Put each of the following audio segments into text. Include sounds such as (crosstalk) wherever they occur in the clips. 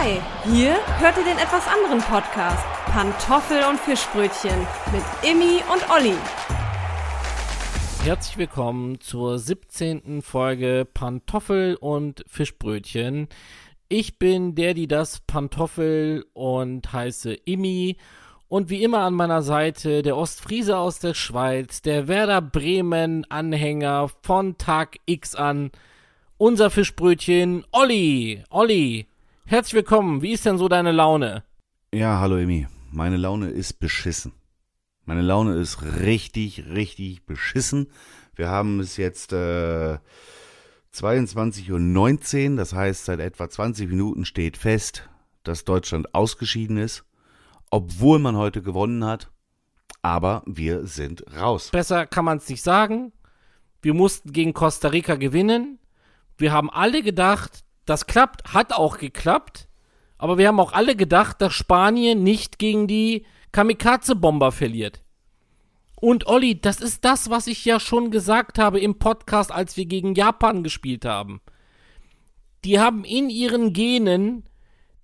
Hi, hier hört ihr den etwas anderen Podcast Pantoffel und Fischbrötchen mit Immi und Olli. Herzlich willkommen zur 17. Folge Pantoffel und Fischbrötchen. Ich bin der, die das Pantoffel und heiße Immi. Und wie immer an meiner Seite der Ostfriese aus der Schweiz, der Werder Bremen Anhänger von Tag X an, unser Fischbrötchen Olli. Olli, herzlich willkommen. Wie ist denn so deine Laune? Ja, hallo Emi. Meine Laune ist beschissen. Meine Laune ist richtig, richtig beschissen. Wir haben es jetzt äh, 22.19 Uhr, das heißt, seit etwa 20 Minuten steht fest, dass Deutschland ausgeschieden ist, obwohl man heute gewonnen hat. Aber wir sind raus. Besser kann man es nicht sagen. Wir mussten gegen Costa Rica gewinnen. Wir haben alle gedacht, das klappt, hat auch geklappt. Aber wir haben auch alle gedacht, dass Spanien nicht gegen die Kamikaze-Bomber verliert. Und Olli, das ist das, was ich ja schon gesagt habe im Podcast, als wir gegen Japan gespielt haben. Die haben in ihren Genen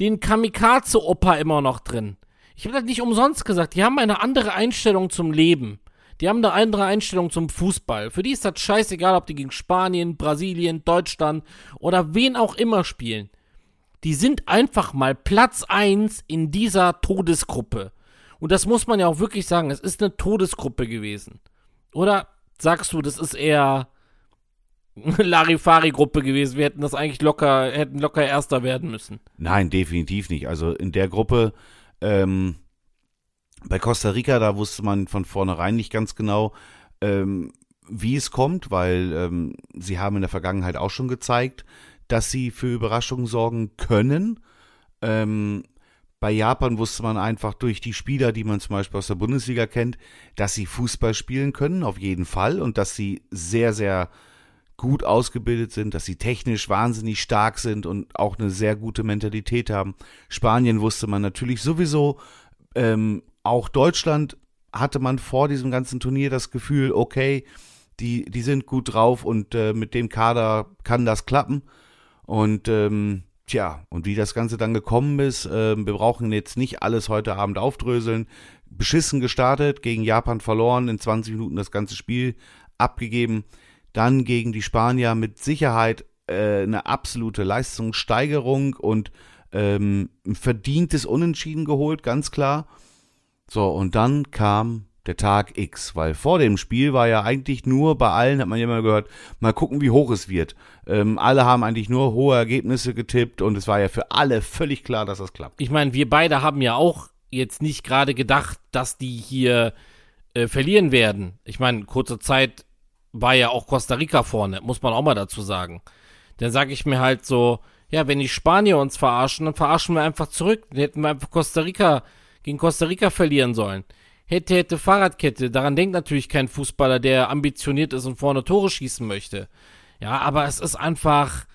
den Kamikaze-Opa immer noch drin. Ich habe das nicht umsonst gesagt. Die haben eine andere Einstellung zum Leben. Die haben eine andere Einstellung zum Fußball. Für die ist das scheißegal, ob die gegen Spanien, Brasilien, Deutschland oder wen auch immer spielen. Die sind einfach mal Platz 1 in dieser Todesgruppe. Und das muss man ja auch wirklich sagen, es ist eine Todesgruppe gewesen. Oder sagst du, das ist eher Larifari-Gruppe gewesen? Wir hätten das eigentlich locker, hätten locker Erster werden müssen. Nein, definitiv nicht. Also in der Gruppe, ähm, bei Costa Rica, da wusste man von vornherein nicht ganz genau, ähm, wie es kommt, weil ähm, sie haben in der Vergangenheit auch schon gezeigt, dass sie für Überraschungen sorgen können. Ähm, bei Japan wusste man einfach durch die Spieler, die man zum Beispiel aus der Bundesliga kennt, dass sie Fußball spielen können, auf jeden Fall, und dass sie sehr, sehr gut ausgebildet sind, dass sie technisch wahnsinnig stark sind und auch eine sehr gute Mentalität haben. Spanien wusste man natürlich sowieso, ähm, auch Deutschland hatte man vor diesem ganzen Turnier das Gefühl, okay, die, die sind gut drauf und äh, mit dem Kader kann das klappen. Und ähm, Tja, und wie das Ganze dann gekommen ist, äh, wir brauchen jetzt nicht alles heute Abend aufdröseln. Beschissen gestartet, gegen Japan verloren, in 20 Minuten das ganze Spiel abgegeben. Dann gegen die Spanier mit Sicherheit äh, eine absolute Leistungssteigerung und ähm, verdientes Unentschieden geholt, ganz klar. So, und dann kam der Tag X, weil vor dem Spiel war ja eigentlich nur bei allen, hat man ja immer gehört, mal gucken, wie hoch es wird. Ähm, alle haben eigentlich nur hohe Ergebnisse getippt und es war ja für alle völlig klar, dass das klappt. Ich meine, wir beide haben ja auch jetzt nicht gerade gedacht, dass die hier äh, verlieren werden. Ich meine, kurze Zeit war ja auch Costa Rica vorne, muss man auch mal dazu sagen. Dann sage ich mir halt so, ja, wenn die Spanier uns verarschen, dann verarschen wir einfach zurück. Dann hätten wir einfach Costa Rica gegen Costa Rica verlieren sollen hätte, hätte Fahrradkette. Daran denkt natürlich kein Fußballer, der ambitioniert ist und vorne Tore schießen möchte. Ja, aber es ist einfach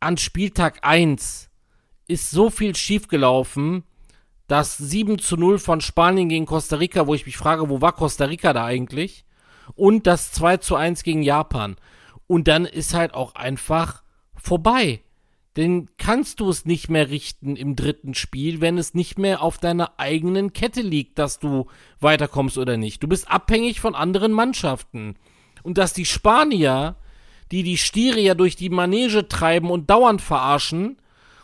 an Spieltag 1 ist so viel schiefgelaufen, dass 7 zu 0 von Spanien gegen Costa Rica, wo ich mich frage, wo war Costa Rica da eigentlich? Und das 2 zu 1 gegen Japan. Und dann ist halt auch einfach vorbei. Denn kannst du es nicht mehr richten im dritten Spiel, wenn es nicht mehr auf deiner eigenen Kette liegt, dass du weiterkommst oder nicht. Du bist abhängig von anderen Mannschaften. Und dass die Spanier, die die Stiere ja durch die Manege treiben und dauernd verarschen,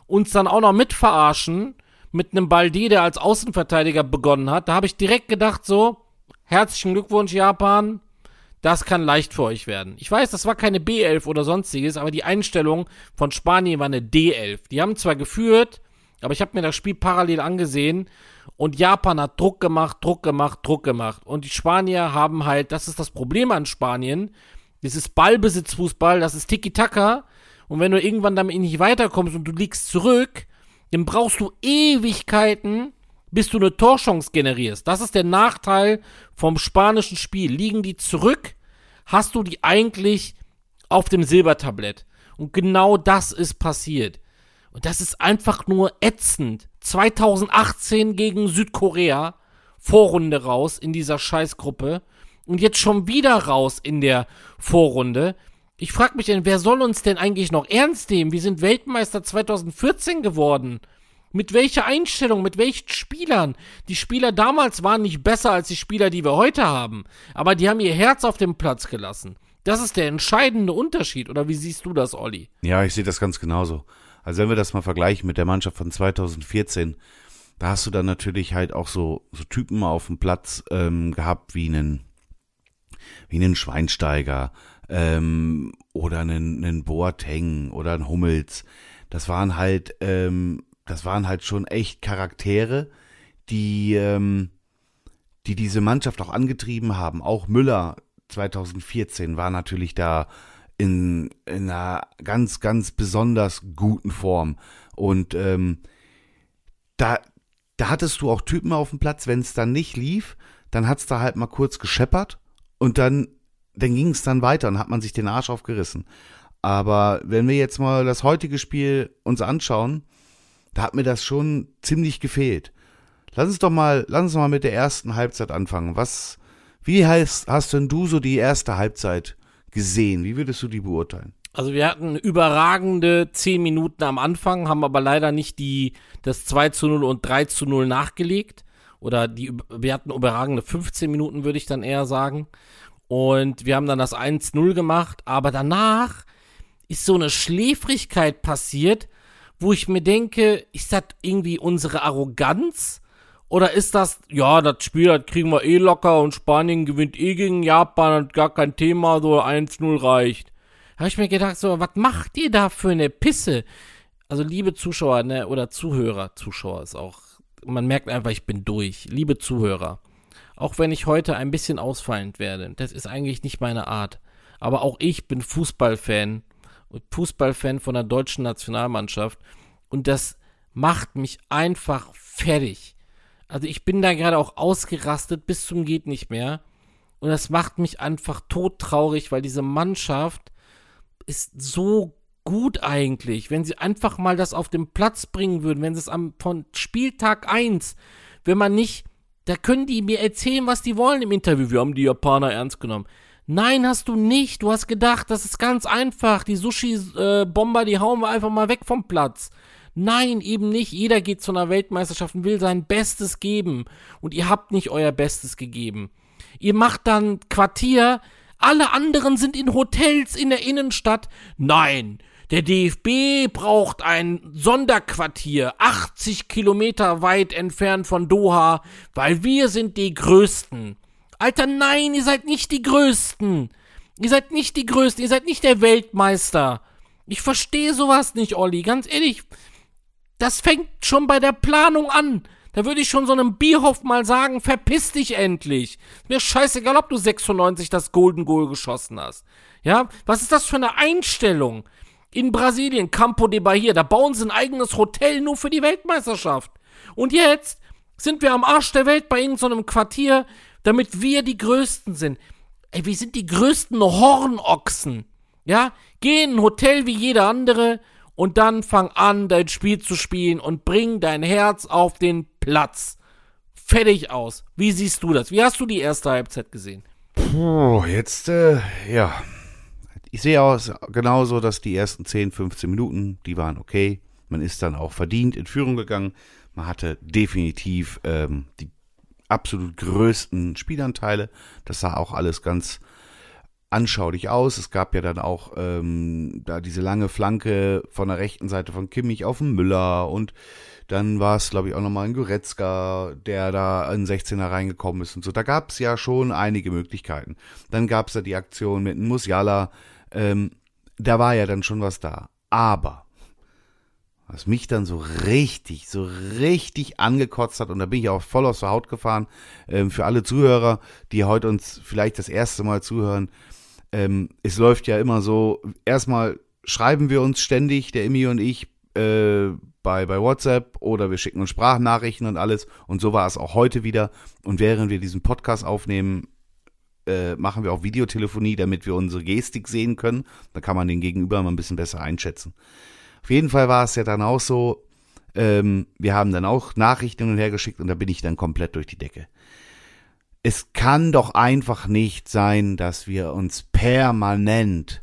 uns dann auch noch mit verarschen, mit einem Balde, der als Außenverteidiger begonnen hat, da habe ich direkt gedacht so, herzlichen Glückwunsch Japan, das kann leicht für euch werden. Ich weiß, das war keine B11 oder sonstiges, aber die Einstellung von Spanien war eine D11. Die haben zwar geführt, aber ich habe mir das Spiel parallel angesehen und Japan hat Druck gemacht, Druck gemacht, Druck gemacht. Und die Spanier haben halt, das ist das Problem an Spanien, das ist Ballbesitzfußball, das ist Tiki-Taka. Und wenn du irgendwann damit nicht weiterkommst und du liegst zurück, dann brauchst du Ewigkeiten, bis du eine Torchance generierst. Das ist der Nachteil vom spanischen Spiel. Liegen die zurück, hast du die eigentlich auf dem Silbertablett. Und genau das ist passiert. Und das ist einfach nur ätzend. 2018 gegen Südkorea, Vorrunde raus in dieser Scheißgruppe. Und jetzt schon wieder raus in der Vorrunde. Ich frage mich denn, wer soll uns denn eigentlich noch ernst nehmen? Wir sind Weltmeister 2014 geworden. Mit welcher Einstellung, mit welchen Spielern? Die Spieler damals waren nicht besser als die Spieler, die wir heute haben. Aber die haben ihr Herz auf dem Platz gelassen. Das ist der entscheidende Unterschied. Oder wie siehst du das, Olli? Ja, ich sehe das ganz genauso. Also wenn wir das mal vergleichen mit der Mannschaft von 2014, da hast du dann natürlich halt auch so, so Typen auf dem Platz ähm, gehabt wie einen, wie einen Schweinsteiger ähm, oder einen, einen Boateng oder einen Hummels. Das waren halt, ähm, das waren halt schon echt Charaktere, die, ähm, die diese Mannschaft auch angetrieben haben. Auch Müller 2014 war natürlich da in, in einer ganz, ganz besonders guten Form. Und ähm, da, da hattest du auch Typen auf dem Platz, wenn es dann nicht lief, dann hat es da halt mal kurz gescheppert und dann, dann ging es dann weiter und hat man sich den Arsch aufgerissen. Aber wenn wir jetzt mal das heutige Spiel uns anschauen, da hat mir das schon ziemlich gefehlt. Lass uns doch mal, lass uns mal mit der ersten Halbzeit anfangen. Was, wie heißt, hast denn du so die erste Halbzeit gesehen? Wie würdest du die beurteilen? Also wir hatten überragende 10 Minuten am Anfang, haben aber leider nicht die, das 2 zu 0 und 3 zu 0 nachgelegt. Oder die, wir hatten überragende 15 Minuten, würde ich dann eher sagen. Und wir haben dann das 1-0 gemacht, aber danach ist so eine Schläfrigkeit passiert, wo ich mir denke, ist das irgendwie unsere Arroganz? Oder ist das, ja, das Spiel, das kriegen wir eh locker und Spanien gewinnt eh gegen Japan und gar kein Thema, so 1-0 reicht habe ich mir gedacht, so, was macht ihr da für eine Pisse? Also, liebe Zuschauer, ne, oder Zuhörer, Zuschauer ist auch, man merkt einfach, ich bin durch. Liebe Zuhörer, auch wenn ich heute ein bisschen ausfallend werde, das ist eigentlich nicht meine Art. Aber auch ich bin Fußballfan Fußballfan von der deutschen Nationalmannschaft und das macht mich einfach fertig. Also ich bin da gerade auch ausgerastet bis zum geht nicht mehr und das macht mich einfach todtraurig, weil diese Mannschaft ist so gut eigentlich, wenn sie einfach mal das auf den Platz bringen würden, wenn sie es am von Spieltag 1, wenn man nicht, da können die mir erzählen, was die wollen im Interview. Wir haben die Japaner ernst genommen. Nein, hast du nicht. Du hast gedacht, das ist ganz einfach. Die Sushi-Bomber, die hauen wir einfach mal weg vom Platz. Nein, eben nicht. Jeder geht zu einer Weltmeisterschaft und will sein Bestes geben. Und ihr habt nicht euer Bestes gegeben. Ihr macht dann Quartier, alle anderen sind in Hotels in der Innenstadt. Nein, der DFB braucht ein Sonderquartier 80 Kilometer weit entfernt von Doha, weil wir sind die Größten. Alter, nein, ihr seid nicht die Größten. Ihr seid nicht die Größten, ihr seid nicht der Weltmeister. Ich verstehe sowas nicht, Olli, ganz ehrlich. Das fängt schon bei der Planung an. Da würde ich schon so einem Bierhoff mal sagen, verpiss dich endlich. Mir scheißegal, ob du 96 das Golden Goal geschossen hast. Ja, was ist das für eine Einstellung? In Brasilien, Campo de Bahia, da bauen sie ein eigenes Hotel nur für die Weltmeisterschaft. Und jetzt sind wir am Arsch der Welt bei irgendeinem so Quartier, damit wir die Größten sind. Ey, wir sind die größten Hornochsen. Ja, geh in ein Hotel wie jeder andere und dann fang an, dein Spiel zu spielen und bring dein Herz auf den Platz. Fertig aus. Wie siehst du das? Wie hast du die erste Halbzeit gesehen? Puh, jetzt, äh, ja. Ich sehe auch genauso, dass die ersten 10, 15 Minuten, die waren okay. Man ist dann auch verdient in Führung gegangen. Man hatte definitiv ähm, die absolut größten Spielanteile. Das sah auch alles ganz anschaulich aus. Es gab ja dann auch ähm, da diese lange Flanke von der rechten Seite von Kimmich auf den Müller und dann war es, glaube ich, auch nochmal ein Goretzka, der da in 16er reingekommen ist und so. Da gab es ja schon einige Möglichkeiten. Dann gab es ja die Aktion mit Musiala. Ähm, da war ja dann schon was da. Aber was mich dann so richtig, so richtig angekotzt hat, und da bin ich auch voll aus der Haut gefahren, ähm, für alle Zuhörer, die heute uns vielleicht das erste Mal zuhören, ähm, es läuft ja immer so, erstmal schreiben wir uns ständig, der Emmy und ich, äh, bei, bei WhatsApp oder wir schicken uns Sprachnachrichten und alles. Und so war es auch heute wieder. Und während wir diesen Podcast aufnehmen, äh, machen wir auch Videotelefonie, damit wir unsere Gestik sehen können. Da kann man den Gegenüber mal ein bisschen besser einschätzen. Auf jeden Fall war es ja dann auch so, ähm, wir haben dann auch Nachrichten und her geschickt und da bin ich dann komplett durch die Decke es kann doch einfach nicht sein, dass wir uns permanent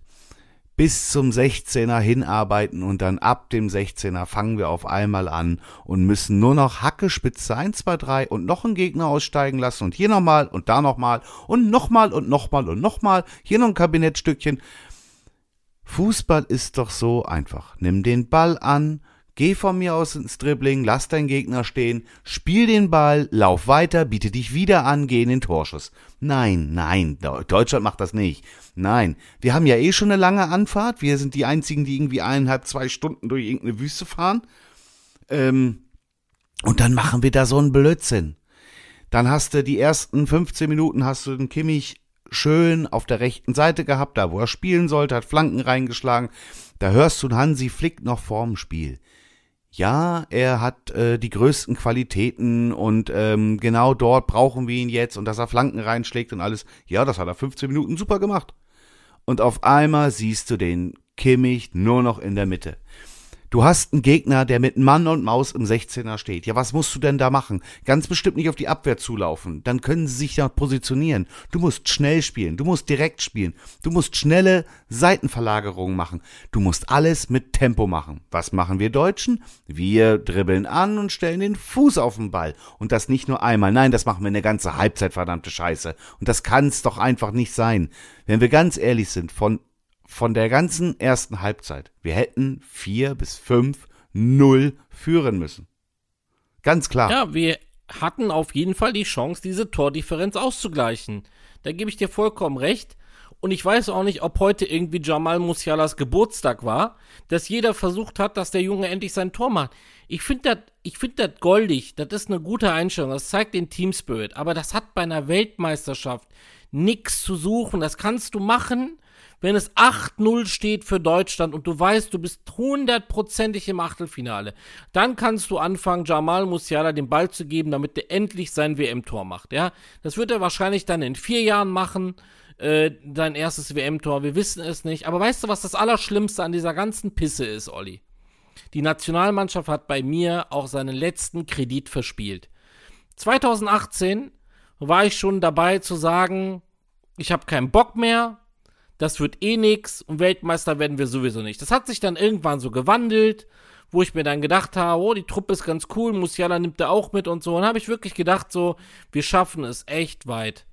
bis zum 16er hinarbeiten und dann ab dem 16er fangen wir auf einmal an und müssen nur noch Hackespitze 1, 2, 3 und noch einen Gegner aussteigen lassen und hier nochmal und da nochmal und nochmal und nochmal und nochmal, hier noch ein Kabinettstückchen. Fußball ist doch so einfach. Nimm den Ball an, Geh von mir aus ins Dribbling, lass deinen Gegner stehen, spiel den Ball, lauf weiter, biete dich wieder an, geh in den Torschuss. Nein, nein, Deutschland macht das nicht. Nein, wir haben ja eh schon eine lange Anfahrt. Wir sind die einzigen, die irgendwie eineinhalb, zwei Stunden durch irgendeine Wüste fahren. Ähm, und dann machen wir da so einen Blödsinn. Dann hast du die ersten 15 Minuten hast du den Kimmich schön auf der rechten Seite gehabt, da wo er spielen sollte, hat Flanken reingeschlagen. Da hörst du Hansi Flick noch vorm Spiel ja, er hat äh, die größten Qualitäten und ähm, genau dort brauchen wir ihn jetzt und dass er Flanken reinschlägt und alles. Ja, das hat er 15 Minuten super gemacht. Und auf einmal siehst du den Kimmich nur noch in der Mitte. Du hast einen Gegner, der mit Mann und Maus im 16er steht. Ja, was musst du denn da machen? Ganz bestimmt nicht auf die Abwehr zulaufen. Dann können sie sich ja positionieren. Du musst schnell spielen. Du musst direkt spielen. Du musst schnelle Seitenverlagerungen machen. Du musst alles mit Tempo machen. Was machen wir Deutschen? Wir dribbeln an und stellen den Fuß auf den Ball. Und das nicht nur einmal. Nein, das machen wir eine ganze Halbzeit, verdammte Scheiße. Und das kann's doch einfach nicht sein. Wenn wir ganz ehrlich sind, von von der ganzen ersten Halbzeit. Wir hätten vier bis fünf null führen müssen. Ganz klar. Ja, wir hatten auf jeden Fall die Chance, diese Tordifferenz auszugleichen. Da gebe ich dir vollkommen recht. Und ich weiß auch nicht, ob heute irgendwie Jamal Musialas Geburtstag war, dass jeder versucht hat, dass der Junge endlich sein Tor macht. Ich finde das, ich finde das goldig. Das ist eine gute Einstellung. Das zeigt den Team Spirit. Aber das hat bei einer Weltmeisterschaft nichts zu suchen. Das kannst du machen, wenn es 8-0 steht für Deutschland und du weißt, du bist hundertprozentig im Achtelfinale, dann kannst du anfangen, Jamal Musiala den Ball zu geben, damit er endlich sein WM-Tor macht, ja. Das wird er wahrscheinlich dann in vier Jahren machen, äh, dein erstes WM-Tor, wir wissen es nicht. Aber weißt du, was das Allerschlimmste an dieser ganzen Pisse ist, Olli? Die Nationalmannschaft hat bei mir auch seinen letzten Kredit verspielt. 2018 war ich schon dabei zu sagen, ich habe keinen Bock mehr, das wird eh nix und Weltmeister werden wir sowieso nicht. Das hat sich dann irgendwann so gewandelt, wo ich mir dann gedacht habe, oh, die Truppe ist ganz cool, Musiala nimmt er auch mit und so. Und habe ich wirklich gedacht, so, wir schaffen es echt weit.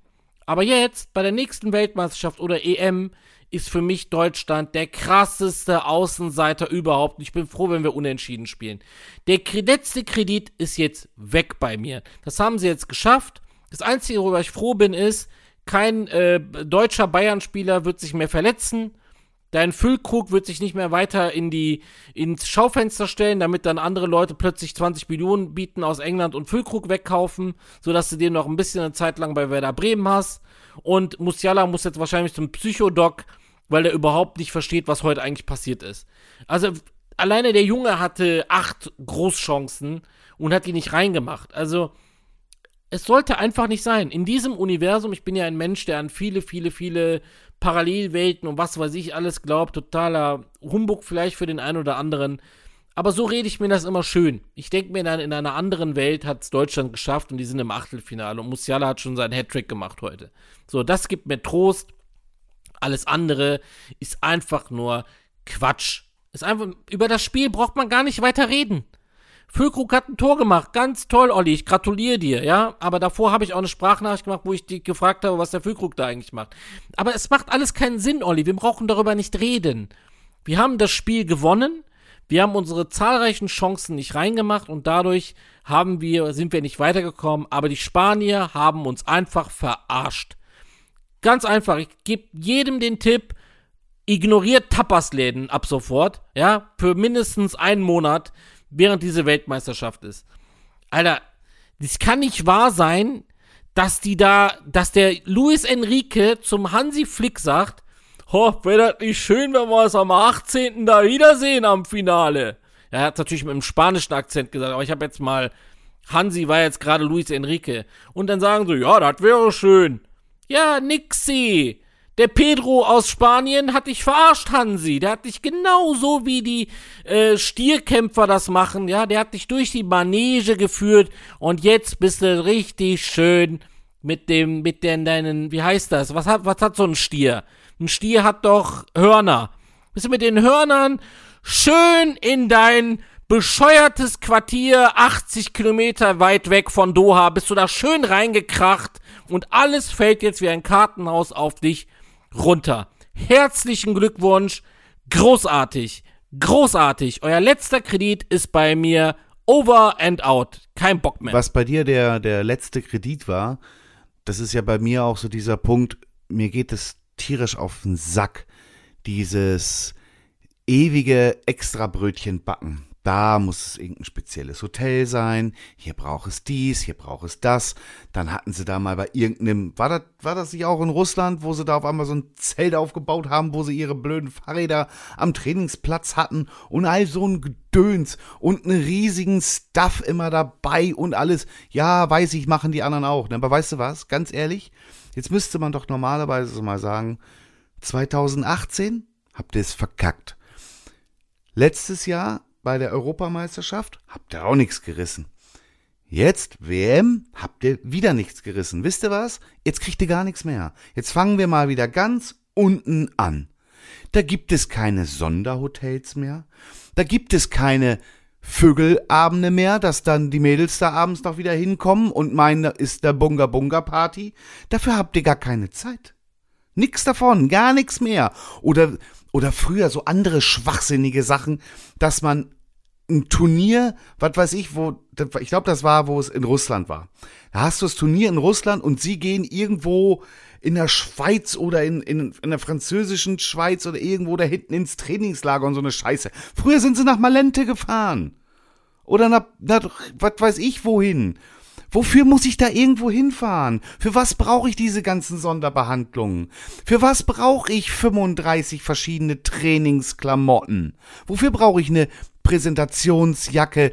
Aber jetzt, bei der nächsten Weltmeisterschaft oder EM, ist für mich Deutschland der krasseste Außenseiter überhaupt. Ich bin froh, wenn wir unentschieden spielen. Der letzte Kredit ist jetzt weg bei mir. Das haben sie jetzt geschafft. Das Einzige, worüber ich froh bin, ist, kein äh, deutscher Bayern-Spieler wird sich mehr verletzen. Dein Füllkrug wird sich nicht mehr weiter in die, ins Schaufenster stellen, damit dann andere Leute plötzlich 20 Millionen bieten aus England und Füllkrug wegkaufen, sodass du den noch ein bisschen eine Zeit lang bei Werder Bremen hast. Und Musiala muss jetzt wahrscheinlich zum Psychodoc, weil er überhaupt nicht versteht, was heute eigentlich passiert ist. Also alleine der Junge hatte acht Großchancen und hat die nicht reingemacht. Also es sollte einfach nicht sein. In diesem Universum, ich bin ja ein Mensch, der an viele, viele, viele Parallelwelten und was weiß ich alles glaubt, totaler Humbug vielleicht für den einen oder anderen. Aber so rede ich mir das immer schön. Ich denke mir dann, in einer anderen Welt hat es Deutschland geschafft und die sind im Achtelfinale und Musiala hat schon seinen Hattrick gemacht heute. So, das gibt mir Trost. Alles andere ist einfach nur Quatsch. Ist einfach, über das Spiel braucht man gar nicht weiter reden. Füllkrug hat ein Tor gemacht. Ganz toll, Olli. Ich gratuliere dir, ja. Aber davor habe ich auch eine Sprachnachricht gemacht, wo ich dich gefragt habe, was der Füllkrug da eigentlich macht. Aber es macht alles keinen Sinn, Olli. Wir brauchen darüber nicht reden. Wir haben das Spiel gewonnen. Wir haben unsere zahlreichen Chancen nicht reingemacht und dadurch haben wir, sind wir nicht weitergekommen. Aber die Spanier haben uns einfach verarscht. Ganz einfach. Ich gebe jedem den Tipp, ignoriert Tapasläden ab sofort, ja, für mindestens einen Monat während diese Weltmeisterschaft ist. Alter, das kann nicht wahr sein, dass die da, dass der Luis Enrique zum Hansi Flick sagt, oh, wäre das nicht schön, wenn wir es am 18. da wiedersehen am Finale. Er hat natürlich mit einem spanischen Akzent gesagt, aber ich habe jetzt mal, Hansi war jetzt gerade Luis Enrique. Und dann sagen sie, ja, das wäre schön. Ja, nixi. Der Pedro aus Spanien hat dich verarscht, Hansi. Der hat dich genauso wie die äh, Stierkämpfer das machen, ja. Der hat dich durch die Manege geführt und jetzt bist du richtig schön mit dem, mit den deinen, wie heißt das? Was hat, was hat so ein Stier? Ein Stier hat doch Hörner. Bist du mit den Hörnern schön in dein bescheuertes Quartier 80 Kilometer weit weg von Doha, bist du da schön reingekracht und alles fällt jetzt wie ein Kartenhaus auf dich runter. Herzlichen Glückwunsch, großartig, großartig. Euer letzter Kredit ist bei mir over and out. Kein Bock mehr. Was bei dir der, der letzte Kredit war, das ist ja bei mir auch so dieser Punkt, mir geht es tierisch auf den Sack, dieses ewige Extrabrötchen backen. Da muss es irgendein spezielles Hotel sein. Hier braucht es dies, hier braucht es das. Dann hatten sie da mal bei irgendeinem, war das, war das nicht auch in Russland, wo sie da auf einmal so ein Zelt aufgebaut haben, wo sie ihre blöden Fahrräder am Trainingsplatz hatten und all so ein Gedöns und einen riesigen Stuff immer dabei und alles. Ja, weiß ich, machen die anderen auch. Aber weißt du was? Ganz ehrlich, jetzt müsste man doch normalerweise mal sagen, 2018 habt ihr es verkackt. Letztes Jahr bei der Europameisterschaft habt ihr auch nichts gerissen. Jetzt WM habt ihr wieder nichts gerissen. Wisst ihr was? Jetzt kriegt ihr gar nichts mehr. Jetzt fangen wir mal wieder ganz unten an. Da gibt es keine Sonderhotels mehr. Da gibt es keine Vögelabende mehr, dass dann die Mädels da abends noch wieder hinkommen und meinen, da ist der Bunga Bunga Party. Dafür habt ihr gar keine Zeit. Nix davon, gar nichts mehr. Oder oder früher so andere schwachsinnige Sachen, dass man ein Turnier, was weiß ich, wo, ich glaube, das war, wo es in Russland war. Da hast du das Turnier in Russland und sie gehen irgendwo in der Schweiz oder in, in, in der französischen Schweiz oder irgendwo da hinten ins Trainingslager und so eine Scheiße. Früher sind sie nach Malente gefahren. Oder nach, nach was weiß ich wohin. Wofür muss ich da irgendwo hinfahren? Für was brauche ich diese ganzen Sonderbehandlungen? Für was brauche ich 35 verschiedene Trainingsklamotten? Wofür brauche ich eine Präsentationsjacke,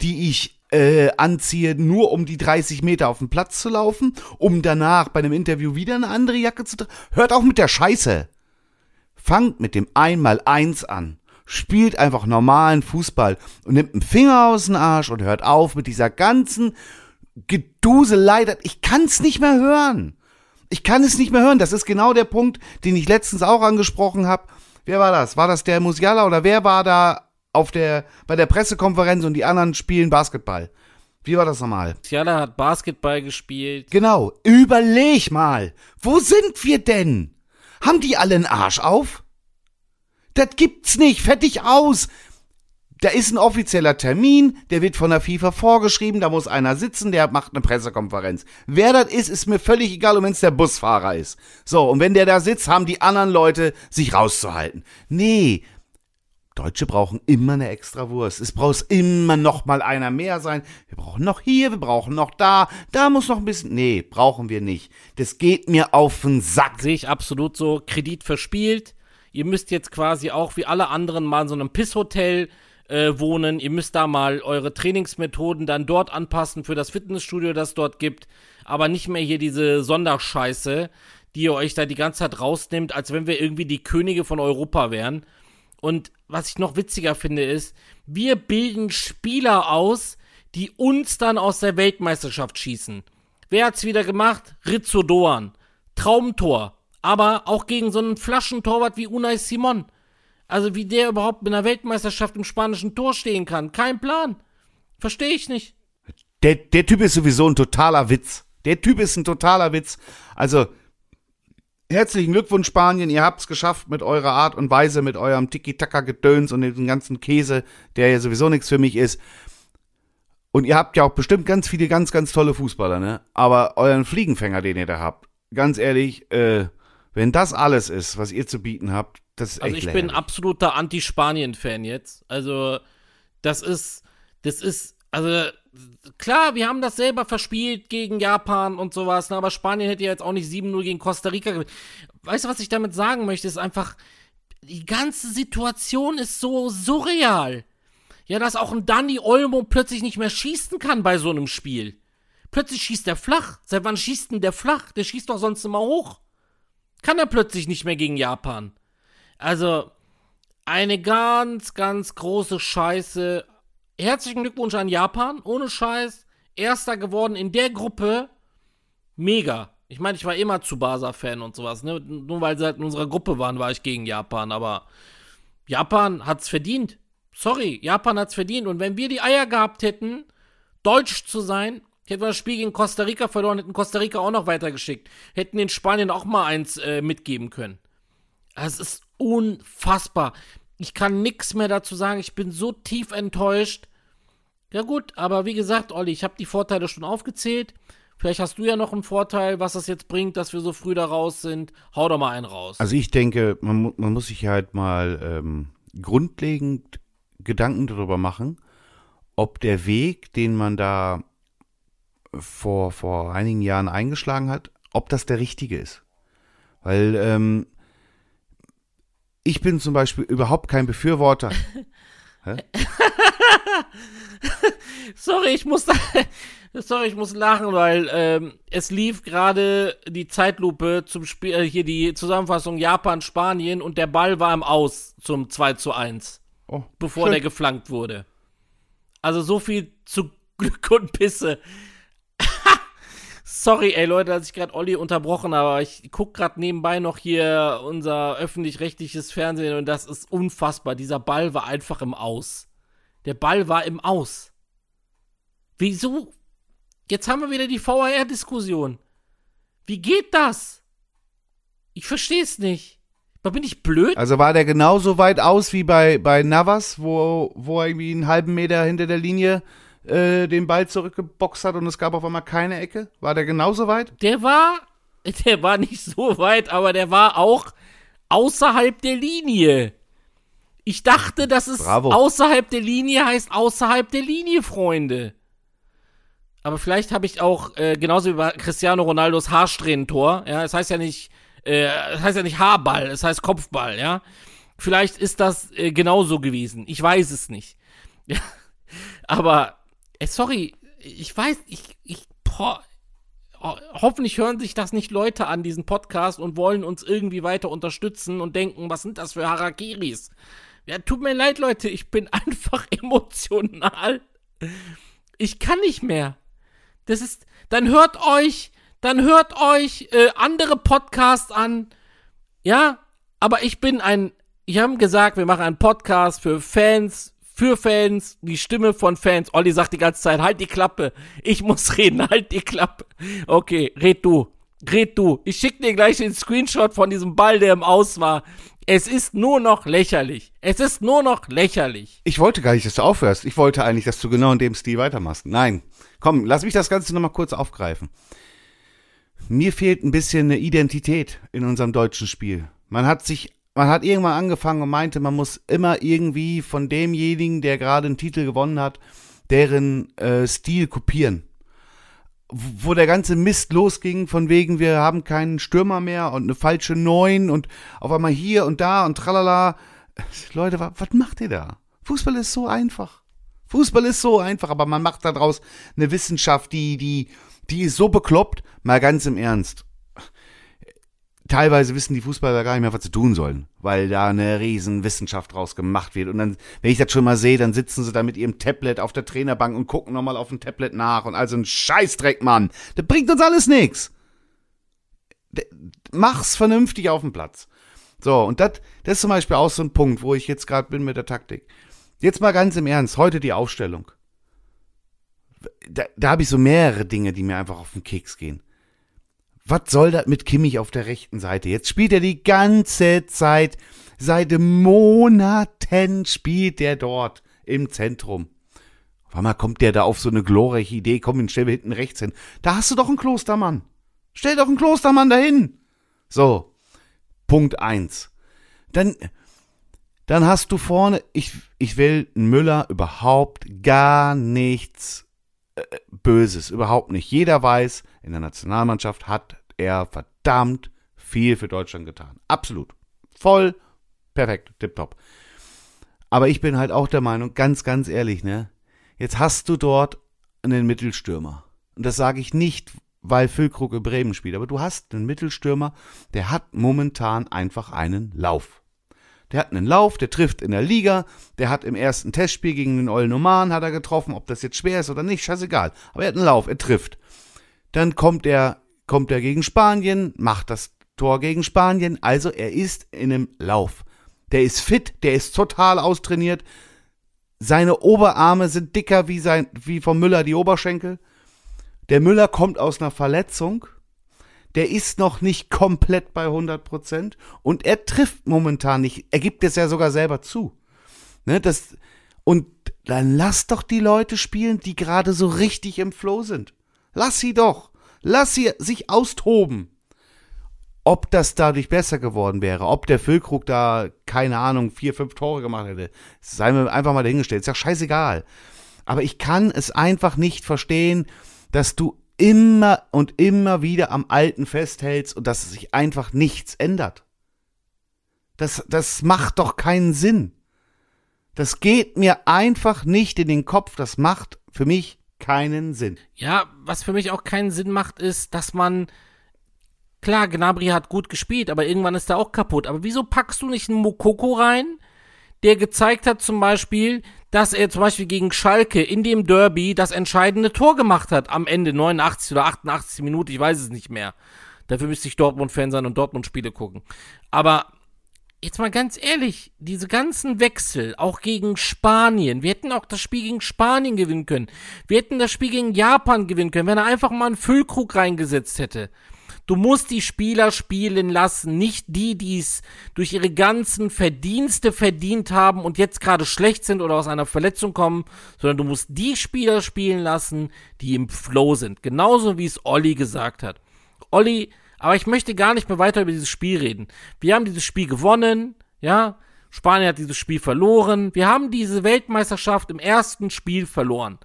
die ich äh, anziehe, nur um die 30 Meter auf den Platz zu laufen, um danach bei einem Interview wieder eine andere Jacke zu tragen? Hört auf mit der Scheiße! Fangt mit dem Einmal-Eins an spielt einfach normalen Fußball und nimmt einen Finger aus dem Arsch und hört auf mit dieser ganzen Geduselei, ich kann's nicht mehr hören. Ich kann es nicht mehr hören. Das ist genau der Punkt, den ich letztens auch angesprochen habe. Wer war das? War das der Musiala oder wer war da auf der bei der Pressekonferenz und die anderen spielen Basketball? Wie war das nochmal? Musiala hat Basketball gespielt. Genau. Überleg mal. Wo sind wir denn? Haben die alle einen Arsch auf? Das gibt's nicht. Fertig aus da ist ein offizieller Termin, der wird von der FIFA vorgeschrieben, da muss einer sitzen, der macht eine Pressekonferenz. Wer das ist, ist mir völlig egal, und wenn es der Busfahrer ist. So, und wenn der da sitzt, haben die anderen Leute sich rauszuhalten. Nee, Deutsche brauchen immer eine extra Wurst. Es braucht immer noch mal einer mehr sein. Wir brauchen noch hier, wir brauchen noch da. Da muss noch ein bisschen. Nee, brauchen wir nicht. Das geht mir auf den Sack. Sehe ich absolut so. Kredit verspielt. Ihr müsst jetzt quasi auch wie alle anderen mal in so einem Pisshotel äh, wohnen. Ihr müsst da mal eure Trainingsmethoden dann dort anpassen für das Fitnessstudio, das dort gibt. Aber nicht mehr hier diese Sonderscheiße, die ihr euch da die ganze Zeit rausnimmt, als wenn wir irgendwie die Könige von Europa wären. Und was ich noch witziger finde, ist, wir bilden Spieler aus, die uns dann aus der Weltmeisterschaft schießen. Wer hat's wieder gemacht? Rizzo Doan. Traumtor. Aber auch gegen so einen Flaschentorwart wie Unai Simon. Also wie der überhaupt mit einer Weltmeisterschaft im spanischen Tor stehen kann. Kein Plan. Verstehe ich nicht. Der, der Typ ist sowieso ein totaler Witz. Der Typ ist ein totaler Witz. Also, herzlichen Glückwunsch, Spanien. Ihr habt's geschafft mit eurer Art und Weise, mit eurem Tiki-Taka-Gedöns und dem ganzen Käse, der ja sowieso nichts für mich ist. Und ihr habt ja auch bestimmt ganz viele ganz, ganz tolle Fußballer, ne? Aber euren Fliegenfänger, den ihr da habt, ganz ehrlich, äh, wenn das alles ist, was ihr zu bieten habt, das ist Also echt ich lächerlich. bin absoluter Anti-Spanien-Fan jetzt. Also das ist, das ist, also klar, wir haben das selber verspielt gegen Japan und sowas, ne, aber Spanien hätte ja jetzt auch nicht 7-0 gegen Costa Rica gewinnt. Weißt du, was ich damit sagen möchte? Ist einfach, die ganze Situation ist so surreal. Ja, dass auch ein Danny Olmo plötzlich nicht mehr schießen kann bei so einem Spiel. Plötzlich schießt er flach. Seit wann schießt denn der flach? Der schießt doch sonst immer hoch. Kann er plötzlich nicht mehr gegen Japan. Also, eine ganz, ganz große Scheiße. Herzlichen Glückwunsch an Japan, ohne Scheiß. Erster geworden in der Gruppe. Mega. Ich meine, ich war immer Tsubasa-Fan und sowas, ne? Nur weil sie halt in unserer Gruppe waren, war ich gegen Japan, aber Japan hat's verdient. Sorry, Japan hat's verdient. Und wenn wir die Eier gehabt hätten, deutsch zu sein, hätten wir das Spiel gegen Costa Rica verloren, hätten Costa Rica auch noch weitergeschickt. Hätten den Spanien auch mal eins äh, mitgeben können. Es ist unfassbar. Ich kann nichts mehr dazu sagen. Ich bin so tief enttäuscht. Ja gut, aber wie gesagt, Olli, ich habe die Vorteile schon aufgezählt. Vielleicht hast du ja noch einen Vorteil, was das jetzt bringt, dass wir so früh da raus sind. Hau doch mal einen raus. Also ich denke, man, man muss sich halt mal ähm, grundlegend Gedanken darüber machen, ob der Weg, den man da vor, vor einigen Jahren eingeschlagen hat, ob das der richtige ist. Weil ähm, ich bin zum Beispiel überhaupt kein Befürworter. (laughs) (laughs) sorry, ich muss, (laughs) sorry, ich muss lachen, weil ähm, es lief gerade die Zeitlupe zum Spiel, äh, hier die Zusammenfassung Japan, Spanien und der Ball war im Aus zum 2 zu 1. Oh, bevor schön. der geflankt wurde. Also so viel zu Glück und Pisse. Sorry, ey Leute, dass ich gerade Olli unterbrochen habe, ich gucke gerade nebenbei noch hier unser öffentlich-rechtliches Fernsehen und das ist unfassbar. Dieser Ball war einfach im Aus. Der Ball war im Aus. Wieso? Jetzt haben wir wieder die VAR-Diskussion. Wie geht das? Ich verstehe es nicht. Aber bin ich blöd? Also war der genauso weit aus wie bei, bei Navas, wo, wo er irgendwie einen halben Meter hinter der Linie den Ball zurückgeboxt hat und es gab auf einmal keine Ecke? War der genauso weit? Der war, (laughs) der war nicht so weit, aber der war auch außerhalb der Linie. Ich dachte, dass es Bravo. außerhalb der Linie heißt außerhalb der Linie, Freunde. Aber vielleicht habe ich auch, äh, genauso wie bei Cristiano Ronaldos Haarsträhnentor, ja, es heißt ja nicht, äh, es heißt ja nicht Haarball, es heißt Kopfball, ja. Vielleicht ist das äh, genauso gewesen. Ich weiß es nicht. Ja. (laughs) Aber, äh, sorry, ich weiß, ich, ich, boah, hoffentlich hören sich das nicht Leute an, diesen Podcast, und wollen uns irgendwie weiter unterstützen und denken, was sind das für Harakiris? Ja, tut mir leid, Leute, ich bin (laughs) einfach emotional. Ich kann nicht mehr. Das ist, dann hört euch, dann hört euch äh, andere Podcasts an. Ja, aber ich bin ein, ich habe gesagt, wir machen einen Podcast für Fans, für Fans, die Stimme von Fans. Olli sagt die ganze Zeit, halt die Klappe. Ich muss (laughs) reden, halt die Klappe. Okay, red du. Red du. Ich schick dir gleich den Screenshot von diesem Ball, der im Aus war. Es ist nur noch lächerlich. Es ist nur noch lächerlich. Ich wollte gar nicht, dass du aufhörst. Ich wollte eigentlich, dass du genau in dem Stil weitermachst. Nein. Komm, lass mich das Ganze nochmal kurz aufgreifen. Mir fehlt ein bisschen eine Identität in unserem deutschen Spiel. Man hat sich, man hat irgendwann angefangen und meinte, man muss immer irgendwie von demjenigen, der gerade einen Titel gewonnen hat, deren äh, Stil kopieren wo der ganze Mist losging, von wegen, wir haben keinen Stürmer mehr und eine falsche Neun und auf einmal hier und da und tralala. (laughs) Leute, was, was macht ihr da? Fußball ist so einfach. Fußball ist so einfach, aber man macht daraus eine Wissenschaft, die, die, die ist so bekloppt, mal ganz im Ernst teilweise wissen die Fußballer gar nicht mehr, was sie tun sollen, weil da eine riesen Wissenschaft draus gemacht wird. Und dann, wenn ich das schon mal sehe, dann sitzen sie da mit ihrem Tablet auf der Trainerbank und gucken nochmal auf dem Tablet nach und also ein Scheißdreck, Mann. Das bringt uns alles nix. Mach's vernünftig auf dem Platz. So, und das, das ist zum Beispiel auch so ein Punkt, wo ich jetzt gerade bin mit der Taktik. Jetzt mal ganz im Ernst, heute die Aufstellung. Da, da habe ich so mehrere Dinge, die mir einfach auf den Keks gehen. Was soll das mit Kimmich auf der rechten Seite? Jetzt spielt er die ganze Zeit, seit Monaten spielt er dort im Zentrum. Auf einmal kommt der da auf so eine glorreiche Idee, komm, den stellen wir hinten rechts hin. Da hast du doch einen Klostermann. Stell doch einen Klostermann dahin. So, Punkt eins. Dann, dann hast du vorne, ich, ich will Müller überhaupt gar nichts Böses, überhaupt nicht. Jeder weiß, in der Nationalmannschaft hat er verdammt viel für Deutschland getan. Absolut. Voll perfekt, tipptopp. Aber ich bin halt auch der Meinung, ganz, ganz ehrlich, ne? Jetzt hast du dort einen Mittelstürmer. Und das sage ich nicht, weil Füllkrug in Bremen spielt, aber du hast einen Mittelstürmer, der hat momentan einfach einen Lauf. Der hat einen Lauf, der trifft in der Liga, der hat im ersten Testspiel gegen den Ollen Oman hat er getroffen, ob das jetzt schwer ist oder nicht, scheißegal. Aber er hat einen Lauf, er trifft. Dann kommt er, kommt er gegen Spanien, macht das Tor gegen Spanien, also er ist in einem Lauf. Der ist fit, der ist total austrainiert. Seine Oberarme sind dicker wie sein, wie vom Müller die Oberschenkel. Der Müller kommt aus einer Verletzung. Der ist noch nicht komplett bei 100 Prozent und er trifft momentan nicht. Er gibt es ja sogar selber zu. Ne, das, und dann lass doch die Leute spielen, die gerade so richtig im Flow sind. Lass sie doch. Lass sie sich austoben. Ob das dadurch besser geworden wäre, ob der Füllkrug da, keine Ahnung, vier, fünf Tore gemacht hätte, sei mir einfach mal dahingestellt. Ist ja scheißegal. Aber ich kann es einfach nicht verstehen, dass du immer und immer wieder am Alten festhältst und dass sich einfach nichts ändert. Das, das macht doch keinen Sinn. Das geht mir einfach nicht in den Kopf. Das macht für mich keinen Sinn. Ja, was für mich auch keinen Sinn macht, ist, dass man Klar, Gnabry hat gut gespielt, aber irgendwann ist er auch kaputt. Aber wieso packst du nicht einen Mokoko rein, der gezeigt hat zum Beispiel, dass er zum Beispiel gegen Schalke in dem Derby das entscheidende Tor gemacht hat am Ende, 89 oder 88 Minuten, ich weiß es nicht mehr. Dafür müsste ich Dortmund-Fan sein und Dortmund-Spiele gucken. Aber jetzt mal ganz ehrlich, diese ganzen Wechsel, auch gegen Spanien, wir hätten auch das Spiel gegen Spanien gewinnen können. Wir hätten das Spiel gegen Japan gewinnen können, wenn er einfach mal einen Füllkrug reingesetzt hätte. Du musst die Spieler spielen lassen, nicht die, die es durch ihre ganzen Verdienste verdient haben und jetzt gerade schlecht sind oder aus einer Verletzung kommen, sondern du musst die Spieler spielen lassen, die im Flow sind. Genauso wie es Olli gesagt hat. Olli, aber ich möchte gar nicht mehr weiter über dieses Spiel reden. Wir haben dieses Spiel gewonnen, ja. Spanien hat dieses Spiel verloren. Wir haben diese Weltmeisterschaft im ersten Spiel verloren.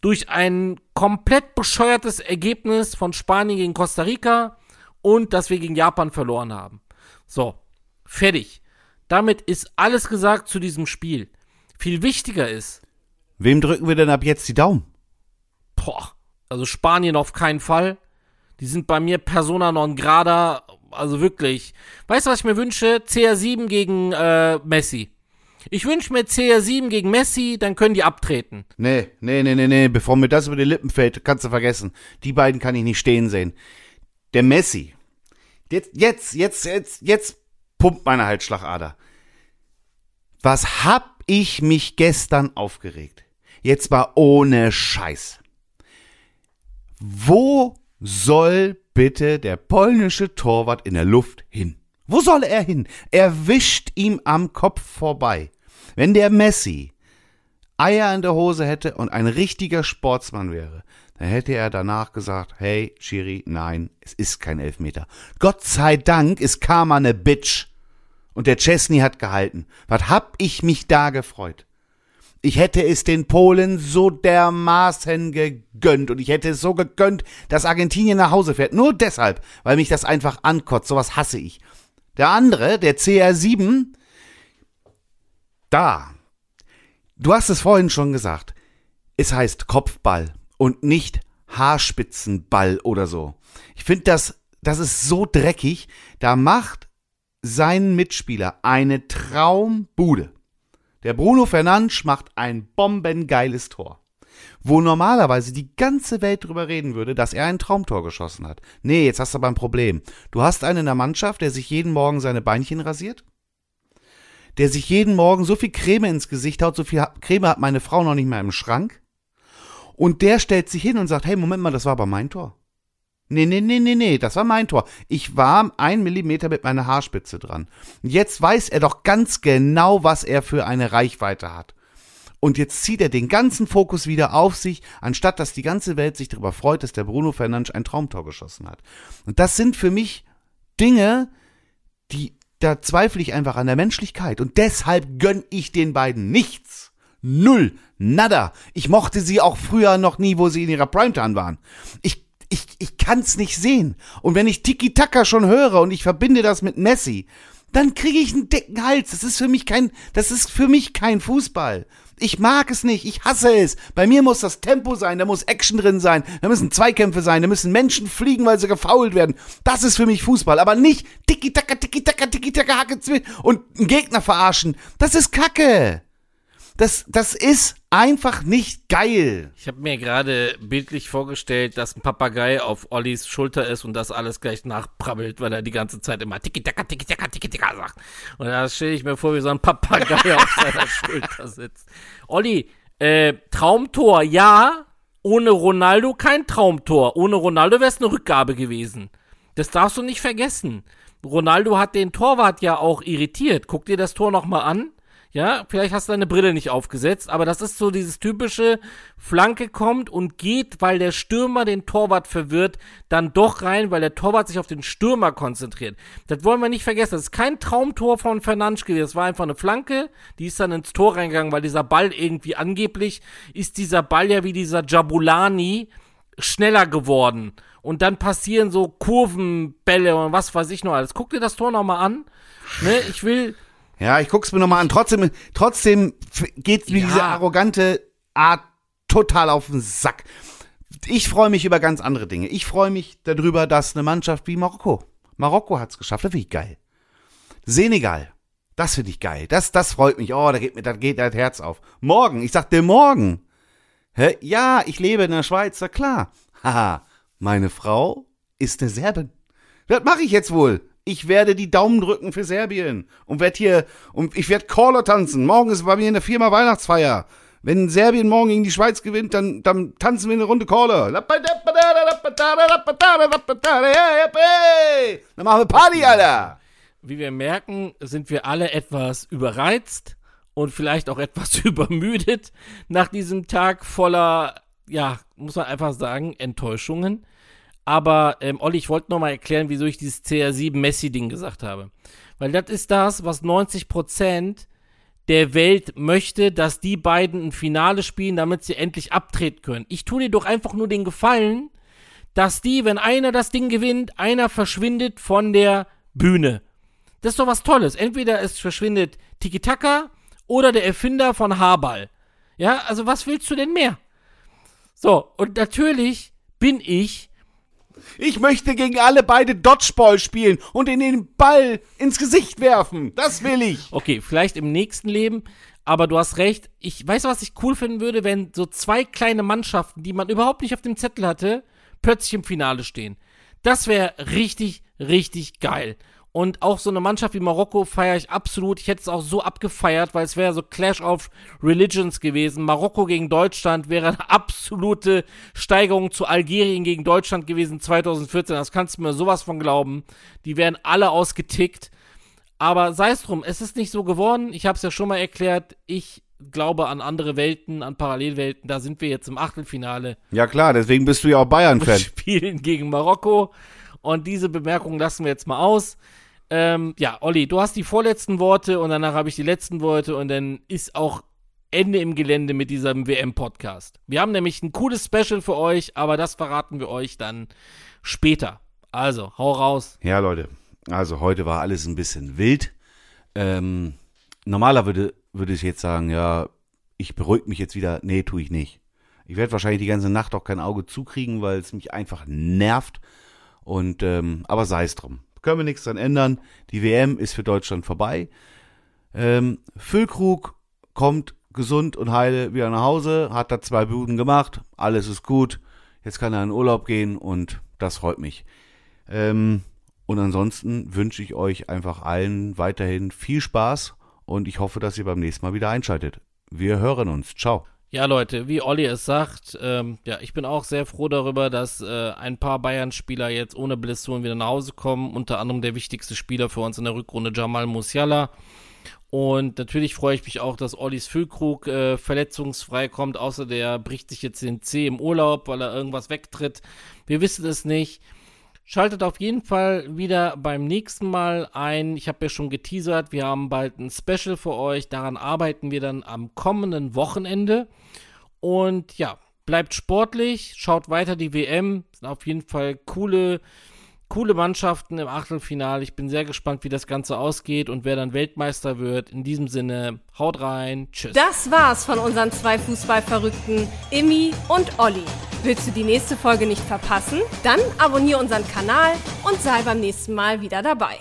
Durch ein komplett bescheuertes Ergebnis von Spanien gegen Costa Rica und dass wir gegen Japan verloren haben. So, fertig. Damit ist alles gesagt zu diesem Spiel. Viel wichtiger ist. Wem drücken wir denn ab jetzt die Daumen? Boah, also Spanien auf keinen Fall. Die sind bei mir persona non grada, also wirklich. Weißt du, was ich mir wünsche? CR7 gegen äh, Messi. Ich wünsche mir CR7 gegen Messi, dann können die abtreten. Nee, nee, nee, nee, nee, bevor mir das über die Lippen fällt, kannst du vergessen. Die beiden kann ich nicht stehen sehen der Messi, jetzt, jetzt, jetzt, jetzt, jetzt pumpt meine Halsschlagader. Was hab ich mich gestern aufgeregt? Jetzt mal ohne Scheiß. Wo soll bitte der polnische Torwart in der Luft hin? Wo soll er hin? Er wischt ihm am Kopf vorbei. Wenn der Messi Eier in der Hose hätte und ein richtiger Sportsmann wäre, dann hätte er danach gesagt, hey, Chiri, nein, es ist kein Elfmeter. Gott sei Dank ist Karma ne Bitch. Und der Chesney hat gehalten. Was hab ich mich da gefreut? Ich hätte es den Polen so dermaßen gegönnt und ich hätte es so gegönnt, dass Argentinien nach Hause fährt. Nur deshalb, weil mich das einfach ankotzt. Sowas hasse ich. Der andere, der CR7, da. Du hast es vorhin schon gesagt. Es heißt Kopfball und nicht Haarspitzenball oder so. Ich finde das, das ist so dreckig. Da macht sein Mitspieler eine Traumbude. Der Bruno Fernandes macht ein bombengeiles Tor. Wo normalerweise die ganze Welt drüber reden würde, dass er ein Traumtor geschossen hat. Nee, jetzt hast du aber ein Problem. Du hast einen in der Mannschaft, der sich jeden Morgen seine Beinchen rasiert. Der sich jeden Morgen so viel Creme ins Gesicht haut, so viel Creme hat meine Frau noch nicht mehr im Schrank. Und der stellt sich hin und sagt, hey, Moment mal, das war aber mein Tor. Nee, nee, nee, nee, nee, das war mein Tor. Ich war ein Millimeter mit meiner Haarspitze dran. Jetzt weiß er doch ganz genau, was er für eine Reichweite hat. Und jetzt zieht er den ganzen Fokus wieder auf sich, anstatt dass die ganze Welt sich darüber freut, dass der Bruno Fernandes ein Traumtor geschossen hat. Und das sind für mich Dinge, die, da zweifle ich einfach an der Menschlichkeit. Und deshalb gönn ich den beiden nichts. Null. Nada. Ich mochte sie auch früher noch nie, wo sie in ihrer Primetime waren. Ich, ich, ich kann's nicht sehen. Und wenn ich Tiki-Taka schon höre und ich verbinde das mit Messi, dann kriege ich einen dicken Hals. Das ist für mich kein, das ist für mich kein Fußball. Ich mag es nicht, ich hasse es. Bei mir muss das Tempo sein, da muss Action drin sein, da müssen Zweikämpfe sein, da müssen Menschen fliegen, weil sie gefault werden. Das ist für mich Fußball, aber nicht Tiki-Taka, Tiki-Taka, Tiki-Taka, Hacke und einen Gegner verarschen. Das ist Kacke. Das, das ist einfach nicht geil. Ich habe mir gerade bildlich vorgestellt, dass ein Papagei auf Ollis Schulter ist und das alles gleich nachprabbelt, weil er die ganze Zeit immer tiki-taka, tiki-taka, tiki-taka sagt. Und da stelle ich mir vor, wie so ein Papagei (laughs) auf seiner Schulter sitzt. Olli, äh, Traumtor, ja. Ohne Ronaldo kein Traumtor. Ohne Ronaldo wäre es eine Rückgabe gewesen. Das darfst du nicht vergessen. Ronaldo hat den Torwart ja auch irritiert. Guck dir das Tor nochmal an. Ja, vielleicht hast du deine Brille nicht aufgesetzt, aber das ist so dieses typische Flanke kommt und geht, weil der Stürmer den Torwart verwirrt, dann doch rein, weil der Torwart sich auf den Stürmer konzentriert. Das wollen wir nicht vergessen. Das ist kein Traumtor von Fernandes gewesen. Das war einfach eine Flanke, die ist dann ins Tor reingegangen, weil dieser Ball irgendwie angeblich ist dieser Ball ja wie dieser Jabulani schneller geworden. Und dann passieren so Kurvenbälle und was weiß ich noch alles. Guck dir das Tor nochmal an. Ne, ich will, Ja, ich guck's mir nochmal an. Trotzdem, trotzdem geht's mir Ja. diese arrogante Art total auf den Sack. Ich freue mich über ganz andere Dinge. Ich freue mich darüber, dass eine Mannschaft wie Marokko, Marokko hat's geschafft. Das finde ich geil. Senegal, das finde ich geil. Das, das freut mich. Oh, da geht mir, da geht das Herz auf. Morgen, ich sagte morgen. Hä? Ja, ich lebe in der Schweiz, na klar. Haha, meine Frau ist eine Serbin. Was mache ich jetzt wohl? Ich werde die Daumen drücken für Serbien und werde hier und ich werde Caller tanzen. Morgen ist bei mir in der Firma Weihnachtsfeier. Wenn Serbien morgen gegen die Schweiz gewinnt, dann, dann tanzen wir eine Runde Caller. Dann machen wir Party, Alter. Wie wir merken, sind wir alle etwas überreizt und vielleicht auch etwas (laughs) übermüdet nach diesem Tag voller, ja, muss man einfach sagen, Enttäuschungen. Aber, ähm, Olli, ich wollte nochmal erklären, wieso ich dieses CR7 Messi-Ding gesagt habe. Weil das ist das, was 90% der Welt möchte, dass die beiden ein Finale spielen, damit sie endlich abtreten können. Ich tue dir doch einfach nur den Gefallen, dass die, wenn einer das Ding gewinnt, einer verschwindet von der Bühne. Das ist doch was Tolles. Entweder es verschwindet Tiki-Taka oder der Erfinder von Haarball. Ja, also was willst du denn mehr? So, und natürlich bin ich Ich möchte gegen alle beide Dodgeball spielen und in den Ball ins Gesicht werfen. Das will ich. Okay, vielleicht im nächsten Leben, aber du hast recht. Ich weiß, was ich cool finden würde, wenn so zwei kleine Mannschaften, die man überhaupt nicht auf dem Zettel hatte, plötzlich im Finale stehen. Das wäre richtig, richtig geil. Und auch so eine Mannschaft wie Marokko feiere ich absolut. Ich hätte es auch so abgefeiert, weil es wäre so Clash of Religions gewesen. Marokko gegen Deutschland wäre eine absolute Steigerung zu Algerien gegen Deutschland gewesen 2014. Das kannst du mir sowas von glauben. Die wären alle ausgetickt. Aber sei es drum, es ist nicht so geworden. Ich habe es ja schon mal erklärt. Ich glaube an andere Welten, an Parallelwelten. Da sind wir jetzt im Achtelfinale. Ja klar, deswegen bist du ja auch Bayern-Fan. (laughs) spielen gegen Marokko. Und diese Bemerkung lassen wir jetzt mal aus. Ähm, ja, Olli, du hast die vorletzten Worte und danach habe ich die letzten Worte und dann ist auch Ende im Gelände mit diesem WM-Podcast. Wir haben nämlich ein cooles Special für euch, aber das verraten wir euch dann später. Also, hau raus. Ja, Leute, also heute war alles ein bisschen wild. Ähm, normaler würde, würde ich jetzt sagen, ja, ich beruhige mich jetzt wieder. Nee, tue ich nicht. Ich werde wahrscheinlich die ganze Nacht auch kein Auge zukriegen, weil es mich einfach nervt. Und ähm, aber sei es drum. Können wir nichts dran ändern. Die WM ist für Deutschland vorbei. Ähm, Füllkrug kommt gesund und heile wieder nach Hause, hat da zwei Buden gemacht, alles ist gut. Jetzt kann er in Urlaub gehen und das freut mich. Ähm, und ansonsten wünsche ich euch einfach allen weiterhin viel Spaß und ich hoffe, dass ihr beim nächsten Mal wieder einschaltet. Wir hören uns. Ciao. Ja, Leute, wie Olli es sagt, ähm, ja, ich bin auch sehr froh darüber, dass äh, ein paar Bayern-Spieler jetzt ohne Blessuren wieder nach Hause kommen. Unter anderem der wichtigste Spieler für uns in der Rückrunde, Jamal Musiala. Und natürlich freue ich mich auch, dass Ollis Füllkrug äh, verletzungsfrei kommt, außer der bricht sich jetzt den Zeh im Urlaub, weil er irgendwas wegtritt. Wir wissen es nicht. Schaltet auf jeden Fall wieder beim nächsten Mal ein. Ich habe ja schon geteasert, wir haben bald ein Special für euch. Daran arbeiten wir dann am kommenden Wochenende. Und ja, bleibt sportlich, schaut weiter die WM. Sind auf jeden Fall coole, coole Mannschaften im Achtelfinale. Ich bin sehr gespannt, wie das Ganze ausgeht und wer dann Weltmeister wird. In diesem Sinne, haut rein. Tschüss. Das war's von unseren zwei Fußballverrückten, Immi und Olli. Willst du die nächste Folge nicht verpassen? Dann abonniere unseren Kanal und sei beim nächsten Mal wieder dabei.